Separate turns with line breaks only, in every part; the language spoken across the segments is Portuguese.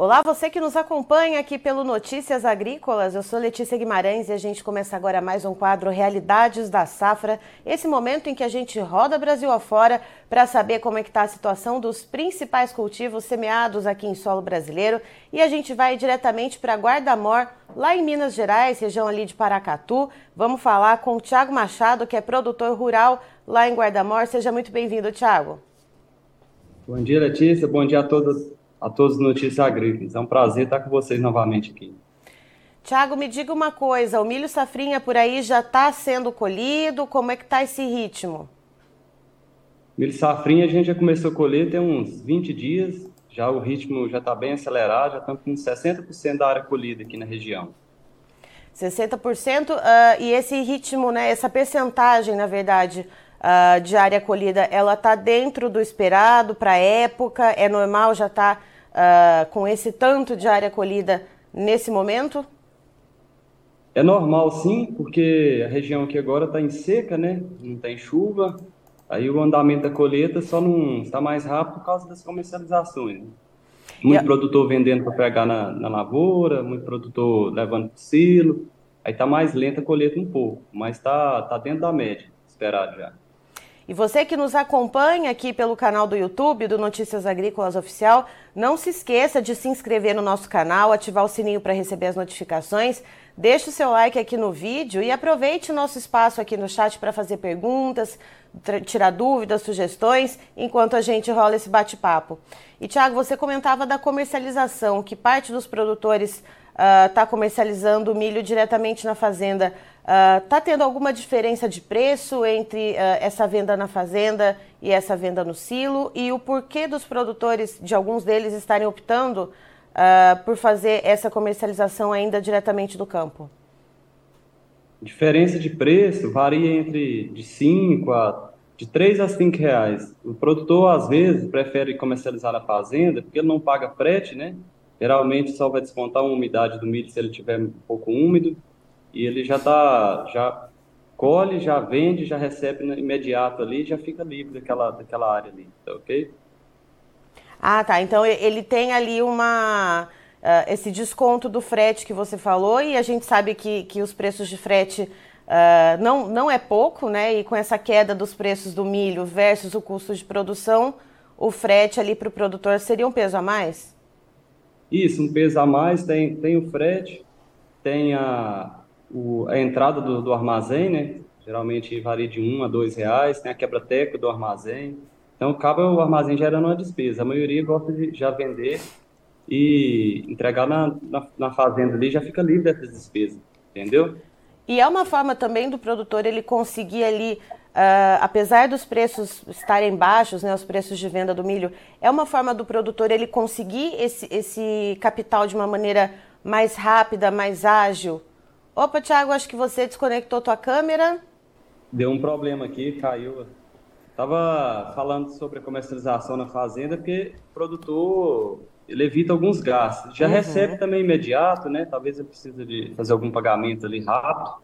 Olá, você que nos acompanha aqui pelo Notícias Agrícolas. Eu sou Letícia Guimarães e a gente começa agora mais um quadro Realidades da Safra. Esse momento em que a gente roda Brasil afora para saber como é que está a situação dos principais cultivos semeados aqui em solo brasileiro. E a gente vai diretamente para Guarda-Mor, lá em Minas Gerais, região ali de Paracatu. Vamos falar com o Tiago Machado, que é produtor rural lá em Guarda-Mor. Seja muito bem-vindo, Tiago.
Bom dia, Letícia. Bom dia a todos a todos os Notícias Agrícolas. É um prazer estar com vocês novamente aqui.
Tiago, me diga uma coisa, o milho safrinha por aí já está sendo colhido? Como é que está esse ritmo?
Milho safrinha a gente já começou a colher tem uns 20 dias, já o ritmo já está bem acelerado, já estamos com 60% da área colhida aqui na região.
60%, uh, e esse ritmo, né, essa percentagem, na verdade, uh, de área colhida, ela está dentro do esperado para a época? É normal já estar tá, uh, com esse tanto de área colhida nesse momento?
É normal sim, porque a região aqui agora está em seca, né? Não tem chuva. Aí o andamento da colheita só não está mais rápido por causa das comercializações. Né? Muito produtor vendendo para pegar na, na, lavoura, muito produtor levando para o silo. Aí está mais lenta a colheita um pouco, mas está tá dentro da média, esperado já.
E você que nos acompanha aqui pelo canal do YouTube do Notícias Agrícolas Oficial, não se esqueça de se inscrever no nosso canal, ativar o sininho para receber as notificações, deixe o seu like aqui no vídeo e aproveite o nosso espaço aqui no chat para fazer perguntas, tirar dúvidas, sugestões, enquanto a gente rola esse bate-papo. E Tiago, você comentava da comercialização, que parte dos produtores está ah, uh, comercializando o milho diretamente na fazenda. Está ah, uh, tendo alguma diferença de preço entre uh, essa venda na fazenda e essa venda no silo? E o porquê dos produtores, de alguns deles, estarem optando por fazer essa comercialização ainda diretamente do campo?
Diferença de preço varia entre de 5 a de 3 a 5 reais. O produtor, às vezes, prefere comercializar na fazenda porque ele não paga frete, né? Geralmente só vai descontar uma umidade do milho se ele tiver um pouco úmido e ele já tá já colhe, já vende, já recebe no imediato ali, já fica livre daquela daquela área ali, tá OK?
Ah, tá. Então ele tem ali uma uh, esse desconto do frete que você falou e a gente sabe que, que os preços de frete uh, não, não é pouco, né? E com essa queda dos preços do milho versus o custo de produção, o frete ali para o produtor seria um peso a mais?
Isso, um peso a mais, tem, tem o frete, tem a, o, a entrada do, do, armazém, né? Geralmente varia de um a dois reais, tem a quebra-teca do armazém. Então, acaba o armazém gerando uma despesa. A maioria gosta de já vender e entregar na, na, na fazenda ali, já fica livre dessas despesas, entendeu?
E é uma forma também do produtor ele conseguir ali Uh, apesar dos preços estarem baixos, né, os preços de venda do milho, é uma forma do produtor ele conseguir esse, esse capital de uma maneira mais rápida, mais ágil. Opa, Thiago, acho que você desconectou tua câmera.
Deu um problema aqui, caiu. Estava falando sobre a comercialização na fazenda, porque o produtor ele evita alguns gastos. Já uhum. recebe também imediato, né? Talvez ele precise de fazer algum pagamento ali rápido.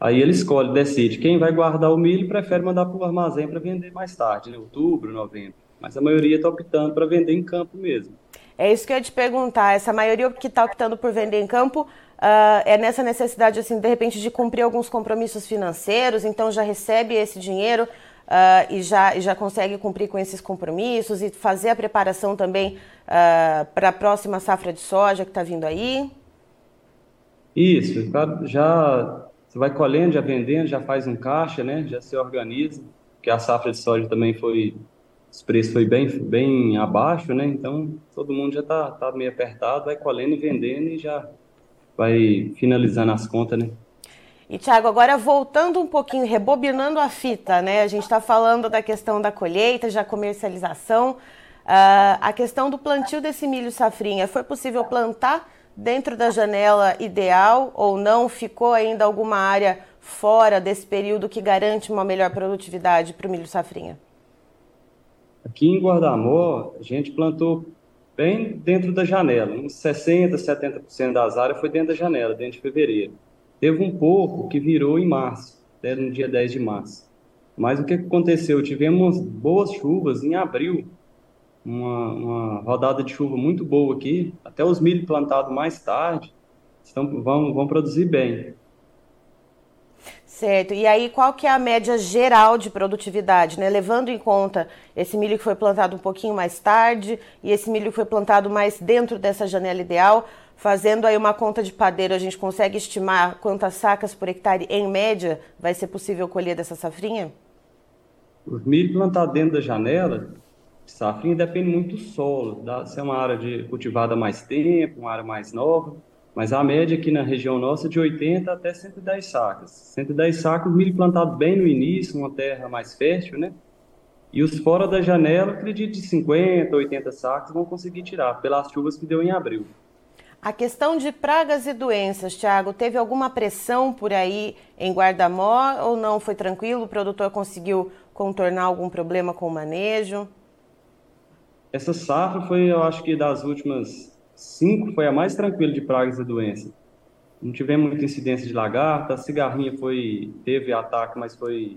Aí ele escolhe, decide. Quem vai guardar o milho prefere mandar para o armazém para vender mais tarde, né? outubro, novembro. Mas a maioria está optando para vender em campo mesmo.
É isso que eu ia te perguntar. Essa maioria que está optando por vender em campo uh, é nessa necessidade, assim, de repente, de cumprir alguns compromissos financeiros, então já recebe esse dinheiro uh, e, já, já consegue cumprir com esses compromissos e fazer a preparação também uh, para a próxima safra de soja que está vindo aí?
Isso, já você vai colhendo, já vendendo, já faz um caixa, né? Já se organiza, porque a safra de soja também foi, os preços foi bem, bem abaixo, né? Então todo mundo já está tá meio apertado, vai colhendo e vendendo e já vai finalizando as contas, né?
E Tiago, agora voltando um pouquinho, rebobinando a fita, né? A gente está falando da questão da colheita, já comercialização. Uh, a questão do plantio desse milho safrinha, foi possível plantar dentro da janela ideal ou não? Ficou ainda alguma área fora desse período que garante uma melhor produtividade para o milho safrinha?
Aqui em Guardamor, a gente plantou bem dentro da janela, uns 60%, 70% das áreas foi dentro da janela, dentro de fevereiro. Teve um pouco que virou em março, até no dia 10 de março. Mas o que aconteceu? Tivemos boas chuvas em abril, uma, uma rodada de chuva muito boa aqui, até os milho plantados mais tarde estão, vão, vão produzir bem.
Certo. E aí, qual que é a média geral de produtividade, né? Levando em conta esse milho que foi plantado um pouquinho mais tarde e esse milho que foi plantado mais dentro dessa janela ideal, fazendo aí uma conta de padeiro, a gente consegue estimar quantas sacas por hectare, em média, vai ser possível colher dessa safrinha?
O milho plantado dentro da janela, safrinha depende muito do solo, da, se é uma área de, cultivada mais tempo, uma área mais nova, mas a média aqui na região nossa é de 80 até 110 sacas. 110 sacos, milho plantado bem no início, uma terra mais fértil, né? E os fora da janela, acredito de 50, 80 sacos vão conseguir tirar, pelas chuvas que deu em abril.
A questão de pragas e doenças, Tiago, teve alguma pressão por aí em Guardamó ou não foi tranquilo? O produtor conseguiu contornar algum problema com o manejo?
Essa safra foi, eu acho que das últimas cinco foi a mais tranquila de pragas e doenças. Não tivemos muita incidência de lagarta, a cigarrinha foi teve ataque, mas foi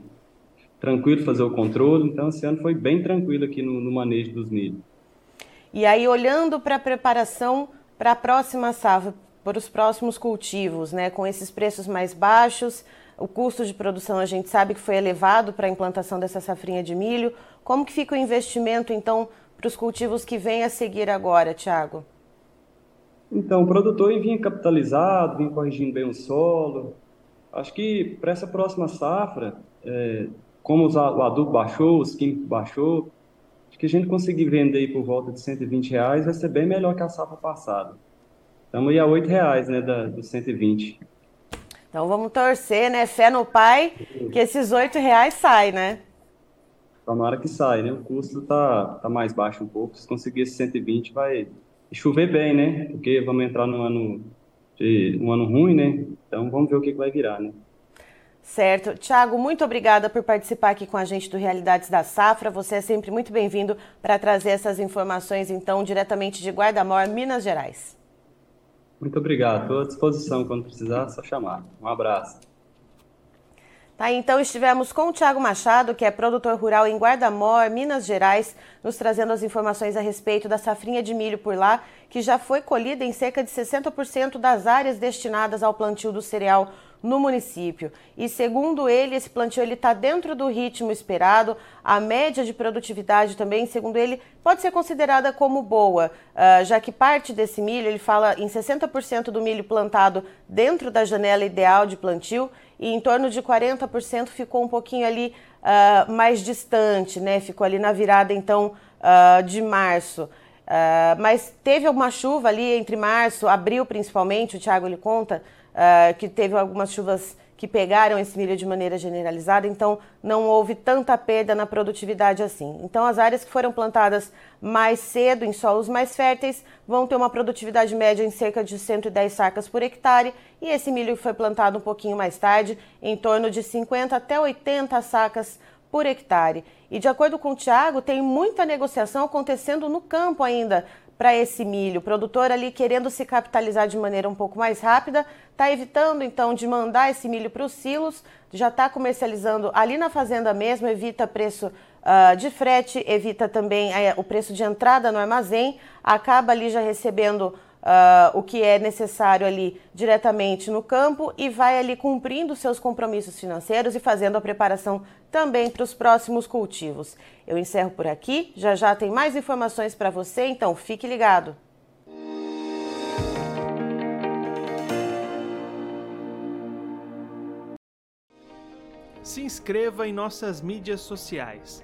tranquilo fazer o controle. Então, esse ano foi bem tranquilo aqui no, no manejo dos milho.
E aí, olhando para a preparação para a próxima safra, para os próximos cultivos, né, com esses preços mais baixos, o custo de produção a gente sabe que foi elevado para a implantação dessa safrinha de milho. Como que fica o investimento, então, para os cultivos que vêm a seguir agora, Tiago?
Então, o produtor vinha capitalizado, vinha corrigindo bem o solo. Acho que para essa próxima safra, é, como o adubo baixou, os químicos baixou, acho que a gente conseguir vender aí por volta de 120 reais vai ser bem melhor que a safra passada. Estamos aí a 8 reais, né, da, dos 120.
Então vamos torcer, né? Fé no pai, que esses 8 reais saem, né?
Tomara que saia, né? O custo tá, tá mais baixo um pouco. Se conseguir esse 120, vai, chover bem, né? Porque vamos entrar num ano, de, um ano ruim, né? Então vamos ver o que, que vai virar, né?
Certo. Tiago, muito obrigada por participar aqui com a gente do Realidades da Safra. Você é sempre muito bem-vindo para trazer essas informações, então, diretamente de Guarda-Mor, Minas Gerais.
Muito obrigado. Estou à disposição quando precisar, só chamar. Um abraço.
Tá, então estivemos com o Tiago Machado, que é produtor rural em Guardamor, Minas Gerais, nos trazendo as informações a respeito da safrinha de milho por lá, que já foi colhida em cerca de 60% das áreas destinadas ao plantio do cereal no município. E segundo ele, esse plantio está dentro do ritmo esperado. A média de produtividade também, segundo ele, pode ser considerada como boa, uh, já que parte desse milho, ele fala em 60% do milho plantado dentro da janela ideal de plantio e em torno de 40% ficou um pouquinho ali uh, mais distante, né? Ficou ali na virada então uh, de março. Uh, mas teve alguma chuva ali entre março, abril principalmente, o Thiago lhe conta, que teve algumas chuvas que pegaram esse milho de maneira generalizada, então não houve tanta perda na produtividade assim. Então as áreas que foram plantadas mais cedo em solos mais férteis vão ter uma produtividade média em cerca de 110 sacas por hectare e esse milho que foi plantado um pouquinho mais tarde, em torno de 50 até 80 sacas por hectare. E de acordo com o Tiago, tem muita negociação acontecendo no campo ainda para esse milho. O produtor ali querendo se capitalizar de maneira um pouco mais rápida, está evitando então de mandar esse milho para os silos, já está comercializando ali na fazenda mesmo, evita preço uh, de frete, evita também uh, o preço de entrada no armazém, acaba ali já recebendo Uh, o que é necessário ali diretamente no campo e vai ali cumprindo seus compromissos financeiros e fazendo a preparação também para os próximos cultivos. Eu encerro por aqui, já já tem mais informações para você, então fique ligado.
Se inscreva em nossas mídias sociais.